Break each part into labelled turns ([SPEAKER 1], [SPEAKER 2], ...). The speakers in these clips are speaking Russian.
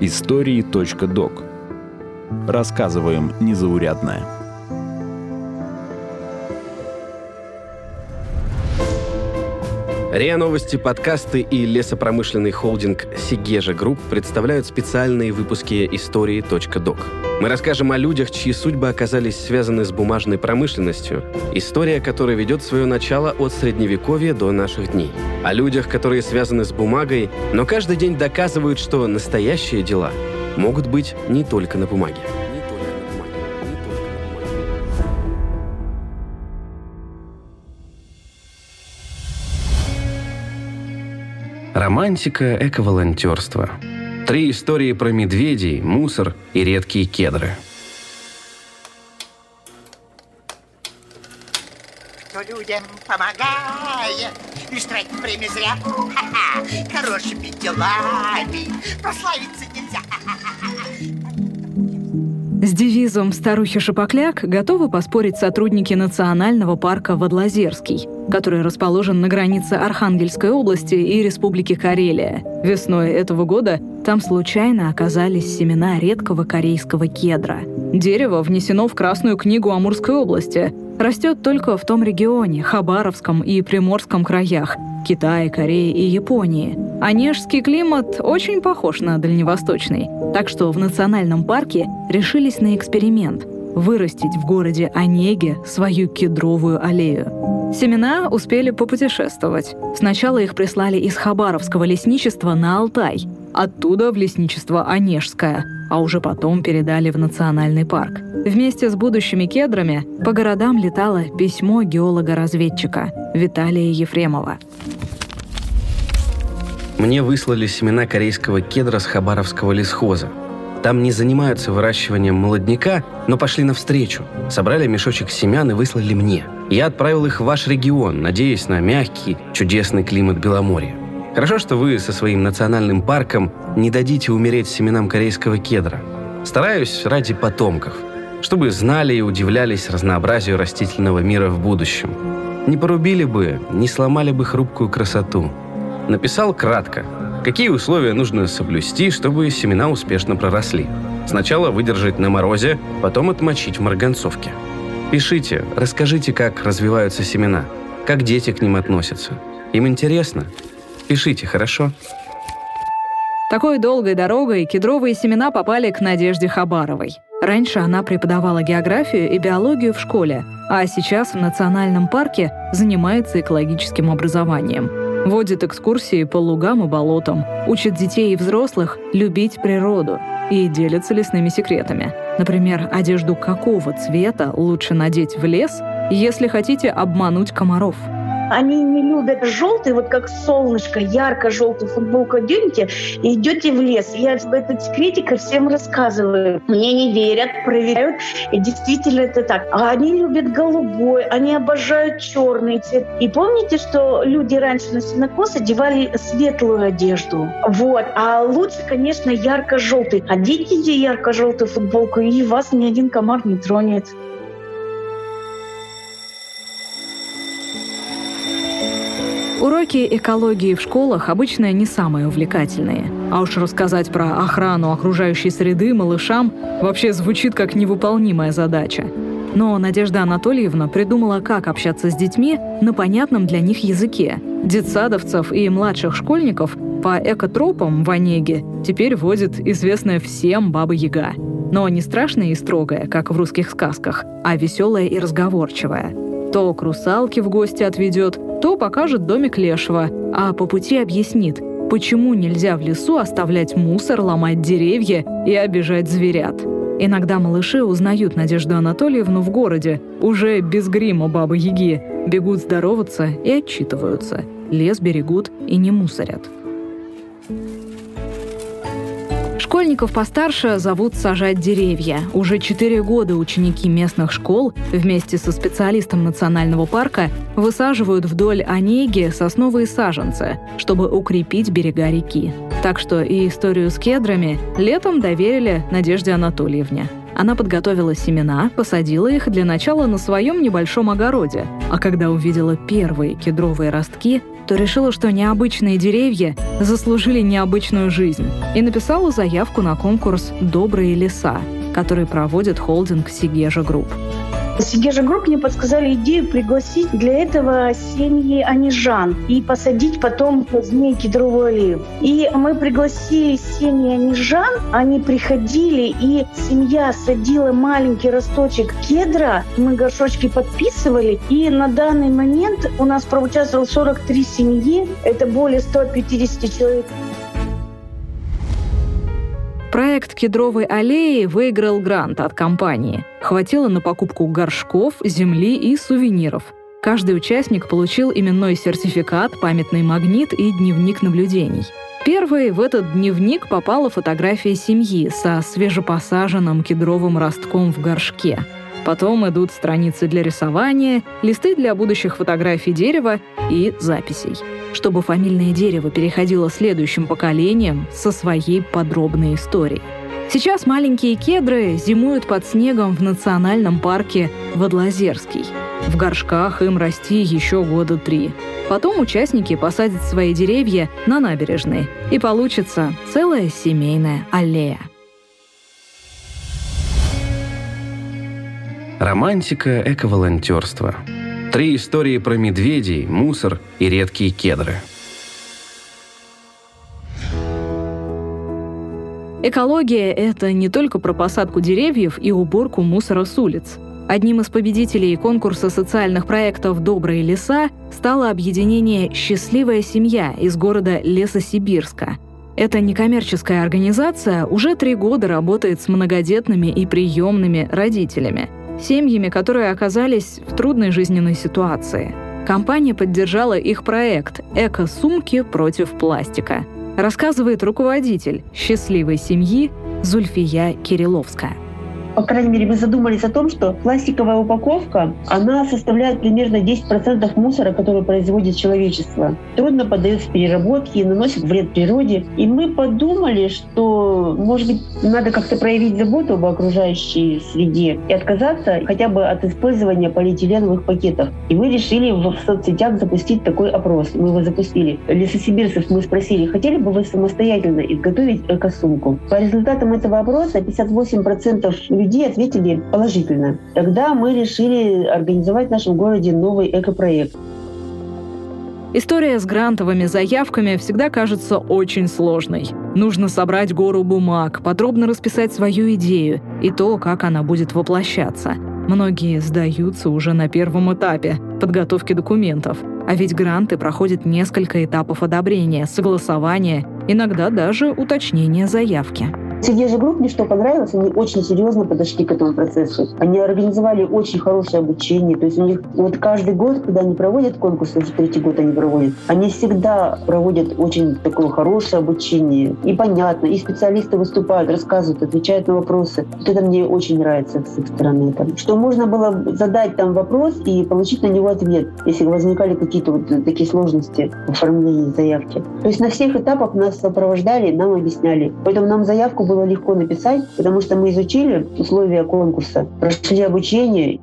[SPEAKER 1] Истории.док Рассказываем незаурядное.
[SPEAKER 2] РИА Новости, подкасты и лесопромышленный холдинг Сегежа Групп представляют специальные выпуски истории.док. Мы расскажем о людях, чьи судьбы оказались связаны с бумажной промышленностью, история которой ведет свое начало от Средневековья до наших дней. О людях, которые связаны с бумагой, но каждый день доказывают, что настоящие дела могут быть не только на бумаге. Романтика эко-волонтерства. Три истории про медведей, мусор и редкие кедры.
[SPEAKER 3] Кто людям помогает, лишь тратит время зря. Ха-ха, хорошими делами прославиться нельзя.
[SPEAKER 4] С девизом «Старухи Шапокляк» готовы поспорить сотрудники Национального парка Водлозерский, который расположен на границе Архангельской области и Республики Карелия. Весной этого года там случайно оказались семена редкого корейского кедра. Дерево внесено в Красную книгу Амурской области. Растет только в том регионе, Хабаровском и Приморском краях, Китае, Корее и Японии. Онежский климат очень похож на дальневосточный, так что в национальном парке решились на эксперимент – вырастить в городе Онеге свою кедровую аллею. Семена успели попутешествовать. Сначала их прислали из Хабаровского лесничества на Алтай, оттуда в лесничество Онежское, а уже потом передали в национальный парк. Вместе с будущими кедрами по городам летало письмо геолога-разведчика Виталия Ефремова.
[SPEAKER 2] Мне выслали семена корейского кедра с Хабаровского лесхоза. Там не занимаются выращиванием молодняка, но пошли навстречу. Собрали мешочек семян и выслали мне. Я отправил их в ваш регион, надеясь на мягкий, чудесный климат Беломорья. Хорошо, что вы со своим национальным парком не дадите умереть семенам корейского кедра. Стараюсь ради потомков, чтобы знали и удивлялись разнообразию растительного мира в будущем. Не порубили бы, не сломали бы хрупкую красоту – Написал кратко, какие условия нужно соблюсти, чтобы семена успешно проросли. Сначала выдержать на морозе, потом отмочить в марганцовке. Пишите, расскажите, как развиваются семена, как дети к ним относятся. Им интересно? Пишите, хорошо?
[SPEAKER 4] Такой долгой дорогой кедровые семена попали к Надежде Хабаровой. Раньше она преподавала географию и биологию в школе, а сейчас в национальном парке занимается экологическим образованием – Водит экскурсии по лугам и болотам, учит детей и взрослых любить природу и делится лесными секретами. Например, одежду какого цвета лучше надеть в лес, если хотите обмануть комаров –
[SPEAKER 5] они не любят желтый, вот как солнышко, ярко-желтую футболку оденете и идете в лес. Я этот секретик всем рассказываю. Мне не верят, проверяют, и действительно это так. А они любят голубой, они обожают черный цвет. И помните, что люди раньше на сенокос одевали светлую одежду? Вот. А лучше, конечно, ярко-желтый. Оденьте ярко-желтую футболку, и вас ни один комар не тронет.
[SPEAKER 4] Уроки экологии в школах обычно не самые увлекательные. А уж рассказать про охрану окружающей среды малышам вообще звучит как невыполнимая задача. Но Надежда Анатольевна придумала, как общаться с детьми на понятном для них языке. Детсадовцев и младших школьников по экотропам в Онеге теперь водит известная всем Баба Яга. Но не страшная и строгая, как в русских сказках, а веселая и разговорчивая. То к русалке в гости отведет, то покажет домик Лешего, а по пути объяснит, почему нельзя в лесу оставлять мусор, ломать деревья и обижать зверят. Иногда малыши узнают Надежду Анатольевну в городе, уже без грима бабы-яги, бегут здороваться и отчитываются. Лес берегут и не мусорят. Школьников постарше зовут сажать деревья. Уже четыре года ученики местных школ вместе со специалистом национального парка высаживают вдоль Онеги сосновые саженцы, чтобы укрепить берега реки. Так что и историю с кедрами летом доверили Надежде Анатольевне. Она подготовила семена, посадила их для начала на своем небольшом огороде, а когда увидела первые кедровые ростки, то решила, что необычные деревья заслужили необычную жизнь и написала заявку на конкурс «Добрые леса», который проводит холдинг «Segezha Group».
[SPEAKER 5] Segezha Group мне подсказали идею пригласить для этого семьи онежан и посадить потом с ними кедровую аллею. И мы пригласили семьи онежан, они приходили, и семья садила маленький росточек кедра, мы горшочки подписывали, и на данный момент у нас проучаствовало 43 семьи, это более 150 человек.
[SPEAKER 4] Проект «Кедровой аллеи» выиграл грант от компании. Хватило на покупку горшков, земли и сувениров. Каждый участник получил именной сертификат, памятный магнит и дневник наблюдений. Первой в этот дневник попала фотография семьи со свежепосаженным кедровым ростком в горшке – Потом идут страницы для рисования, листы для будущих фотографий дерева и записей, чтобы фамильное дерево переходило следующим поколениям со своей подробной историей. Сейчас маленькие кедры зимуют под снегом в национальном парке Водлозерский. В горшках им расти еще года три. Потом участники посадят свои деревья на набережной, и получится целая семейная аллея.
[SPEAKER 2] Романтика эко-волонтерства. Три истории про медведей, мусор и редкие кедры.
[SPEAKER 4] Экология – это не только про посадку деревьев и уборку мусора с улиц. Одним из победителей конкурса социальных проектов «Добрые леса» стало объединение «Счастливая семья» из города Лесосибирска. Эта некоммерческая организация уже три года работает с многодетными и приемными родителями – семьями, которые оказались в трудной жизненной ситуации. Компания поддержала их проект «Эко-сумки против пластика», рассказывает руководитель счастливой семьи Зульфия Кирилловская
[SPEAKER 6] по крайней мере, мы задумались о том, что пластиковая упаковка, она составляет примерно 10% мусора, который производит человечество. Трудно поддается переработке наносит вред природе. И мы подумали, что, может быть, надо как-то проявить заботу об окружающей среде и отказаться хотя бы от использования полиэтиленовых пакетов. И мы решили в соцсетях запустить такой опрос. Мы его запустили. Лесосибирцев мы спросили, хотели бы вы самостоятельно изготовить эко-сумку? По результатам этого опроса 58% людей ответили положительно. Тогда мы решили организовать в нашем городе новый экопроект.
[SPEAKER 4] История с грантовыми заявками всегда кажется очень сложной. Нужно собрать гору бумаг, подробно расписать свою идею и то, как она будет воплощаться. Многие сдаются уже на первом этапе подготовки документов. А ведь гранты проходят несколько этапов одобрения, согласования, иногда даже уточнения заявки.
[SPEAKER 6] Же групп мне что понравилось, они очень серьезно подошли к этому процессу. Они организовали очень хорошее обучение. То есть у них вот каждый год, когда они проводят конкурс, уже третий год они проводят, они всегда проводят очень такое хорошее обучение. И понятно, и специалисты выступают, рассказывают, отвечают на вопросы. Вот это мне очень нравится с их стороны. Что можно было задать там вопрос и получить на него ответ, если возникали какие-то вот такие сложности в оформлении заявки. То есть на всех этапах нас сопровождали, нам объясняли. Поэтому нам заявку было легко написать, потому что мы изучили условия конкурса, прошли обучение.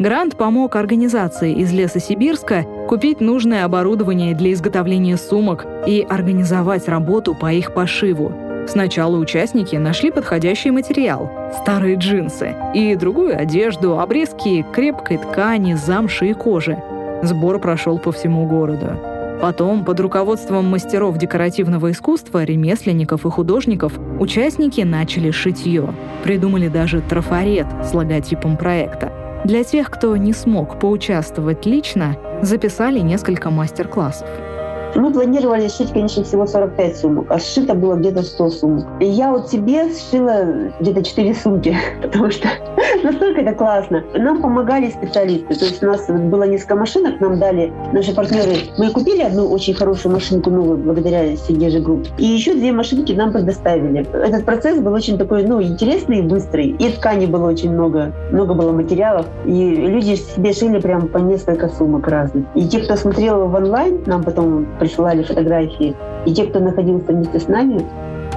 [SPEAKER 4] Грант помог организации из Леса Сибирска купить нужное оборудование для изготовления сумок и организовать работу по их пошиву. Сначала участники нашли подходящий материал – старые джинсы и другую одежду, обрезки крепкой ткани, замши и кожи. Сбор прошел по всему городу. Потом, под руководством мастеров декоративного искусства, ремесленников и художников, участники начали шитье. Придумали даже трафарет с логотипом проекта. Для тех, кто не смог поучаствовать лично, записали несколько мастер-классов.
[SPEAKER 6] Мы планировали сшить, конечно, всего 45 сумок, а сшито было где-то 100 сумок. И я вот себе сшила где-то 4 сумки, потому что настолько это классно. Нам помогали специалисты. То есть у нас было несколько машинок, нам дали наши партнеры. Мы купили одну очень хорошую машинку новую благодаря Segezha Group. И еще две машинки нам предоставили. Этот процесс был очень такой, ну, интересный и быстрый. И ткани было очень много. Много было материалов. И люди себе шили прям по несколько сумок разных. И те, кто смотрел в онлайн, нам потом присылали фотографии. И те, кто находился вместе с нами.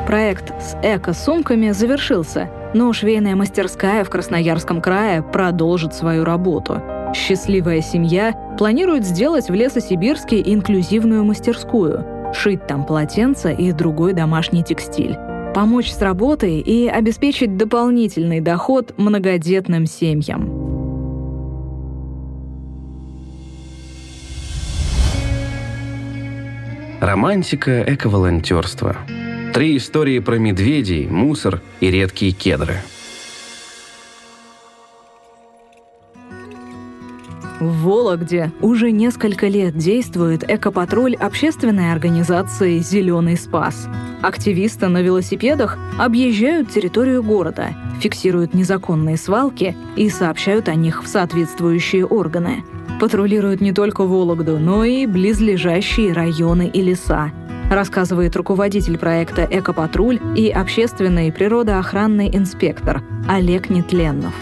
[SPEAKER 4] Проект с эко-сумками завершился, но швейная мастерская в Красноярском крае продолжит свою работу. Счастливая семья планирует сделать в Лесосибирске инклюзивную мастерскую, шить там полотенца и другой домашний текстиль, помочь с работой и обеспечить дополнительный доход многодетным семьям.
[SPEAKER 2] Романтика эко-волонтерства. Три истории про медведей, мусор и редкие кедры –
[SPEAKER 4] В Вологде уже несколько лет действует экопатруль общественной организации «Зеленый спас». Активисты на велосипедах объезжают территорию города, фиксируют незаконные свалки и сообщают о них в соответствующие органы. Патрулируют не только Вологду, но и близлежащие районы и леса, рассказывает руководитель проекта «Экопатруль» и общественный природоохранный инспектор Олег Нетленнов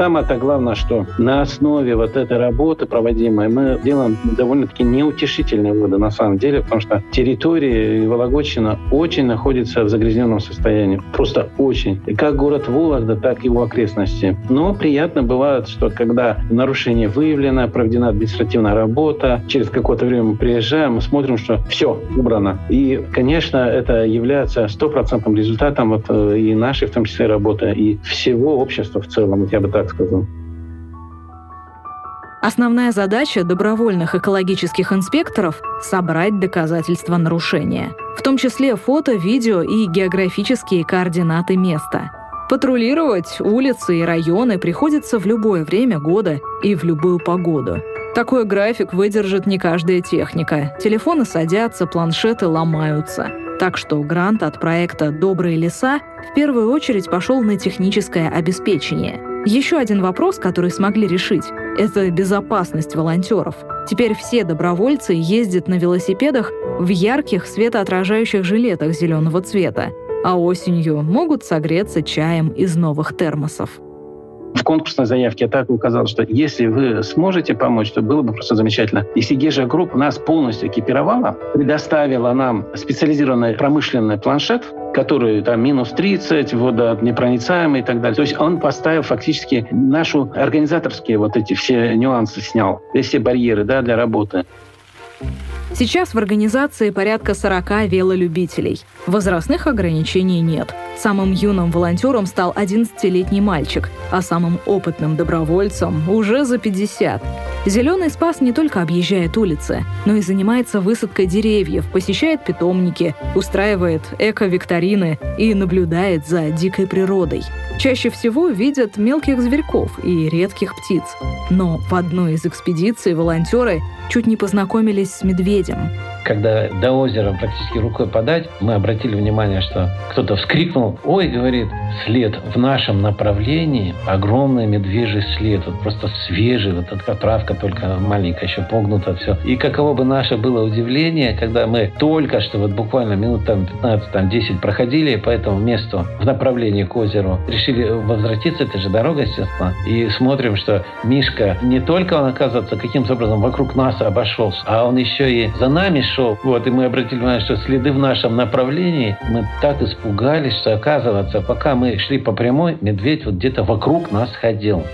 [SPEAKER 7] самое-то главное, что на основе вот этой работы проводимой мы делаем довольно-таки неутешительные выводы на самом деле, потому что территория Вологодчина очень находится в загрязненном состоянии. Просто очень. И как город Вологда, так и его окрестности. Но приятно бывает, что когда нарушение выявлено, проведена административная работа, через какое-то время мы приезжаем, мы смотрим, что все убрано. И, конечно, это является стопроцентным результатом вот э, и нашей, в том числе, работы, и всего общества в целом, я бы так сказал.
[SPEAKER 4] Основная задача добровольных экологических инспекторов – собрать доказательства нарушения, в том числе фото, видео и географические координаты места. Патрулировать улицы и районы приходится в любое время года и в любую погоду. Такой график выдержит не каждая техника. Телефоны садятся, планшеты ломаются. Так что грант от проекта «Добрые леса» в первую очередь пошел на техническое обеспечение – еще один вопрос, который смогли решить, это безопасность волонтеров. Теперь все добровольцы ездят на велосипедах в ярких светоотражающих жилетах зеленого цвета, а осенью могут согреться чаем из новых термосов
[SPEAKER 7] в конкурсной заявке я так указал, что если вы сможете помочь, то было бы просто замечательно. И Segezha Group нас полностью экипировала, предоставила нам специализированный промышленный планшет, который там минус 30, водонепроницаемый и так далее. То есть он поставил фактически нашу организаторские вот эти все нюансы снял, все барьеры да, для работы.
[SPEAKER 4] Сейчас в организации порядка 40 велолюбителей. Возрастных ограничений нет. Самым юным волонтером стал 11-летний мальчик, а самым опытным добровольцем уже за 50. Зеленый спас не только объезжает улицы, но и занимается высадкой деревьев, посещает питомники, устраивает эко-викторины и наблюдает за дикой природой. Чаще всего видят мелких зверьков и редких птиц. Но в одной из экспедиций волонтеры чуть не познакомились с медведем.
[SPEAKER 7] Когда до озера практически рукой подать, мы обратили внимание, что кто-то вскрикнул, ой, говорит, след в нашем направлении, огромный медвежий след, вот просто свежий, вот эта травка только маленькая, еще погнута, все. И каково бы наше было удивление, когда мы только что, вот буквально минут там 15, там 10 проходили по этому месту в направлении к озеру, решили возвратиться, это же дорога, естественно, и смотрим, что Мишка не только он, оказывается, каким-то образом вокруг нас обошелся, а он еще и за нами шел. Вот, и мы обратили внимание, что следы в нашем направлении, мы так испугались, что, оказывается, пока мы шли по прямой, медведь вот где-то вокруг нас ходил.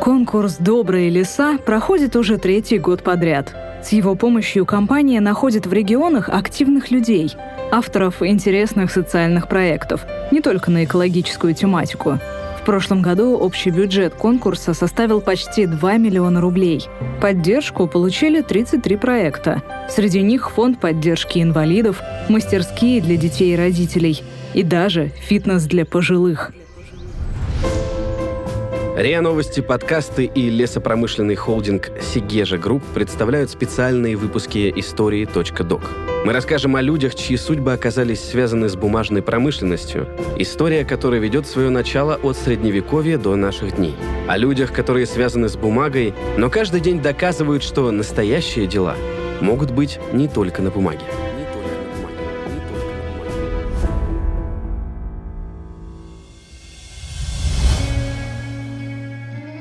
[SPEAKER 4] Конкурс «Добрые леса» проходит уже третий год подряд. С его помощью компания находит в регионах активных людей, авторов интересных социальных проектов, не только на экологическую тематику – прошлом году общий бюджет конкурса составил почти 2 миллиона рублей. Поддержку получили 33 проекта. Среди них фонд поддержки инвалидов, мастерские для детей и родителей и даже фитнес для пожилых.
[SPEAKER 2] РИА Новости, подкасты и лесопромышленный холдинг Segezha Group представляют специальные выпуски истории.док. Мы расскажем о людях, чьи судьбы оказались связаны с бумажной промышленностью, история которой ведет свое начало от Средневековья до наших дней. О людях, которые связаны с бумагой, но каждый день доказывают, что настоящие дела могут быть не только на бумаге.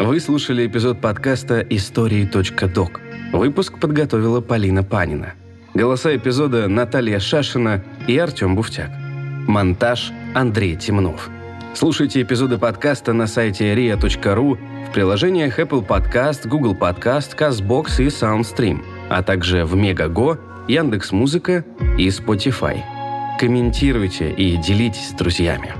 [SPEAKER 2] Вы слушали эпизод подкаста «Истории.док». Выпуск подготовила Полина Панина. Голоса эпизода Наталья Шашина и Артем Буфтяк. Монтаж Андрей Темнов. Слушайте эпизоды подкаста на сайте ria.ru в приложениях Apple Podcast, Google Podcast, CastBox и SoundStream, а также в Мегаго, Яндекс.Музыка и Spotify. Комментируйте и делитесь с друзьями.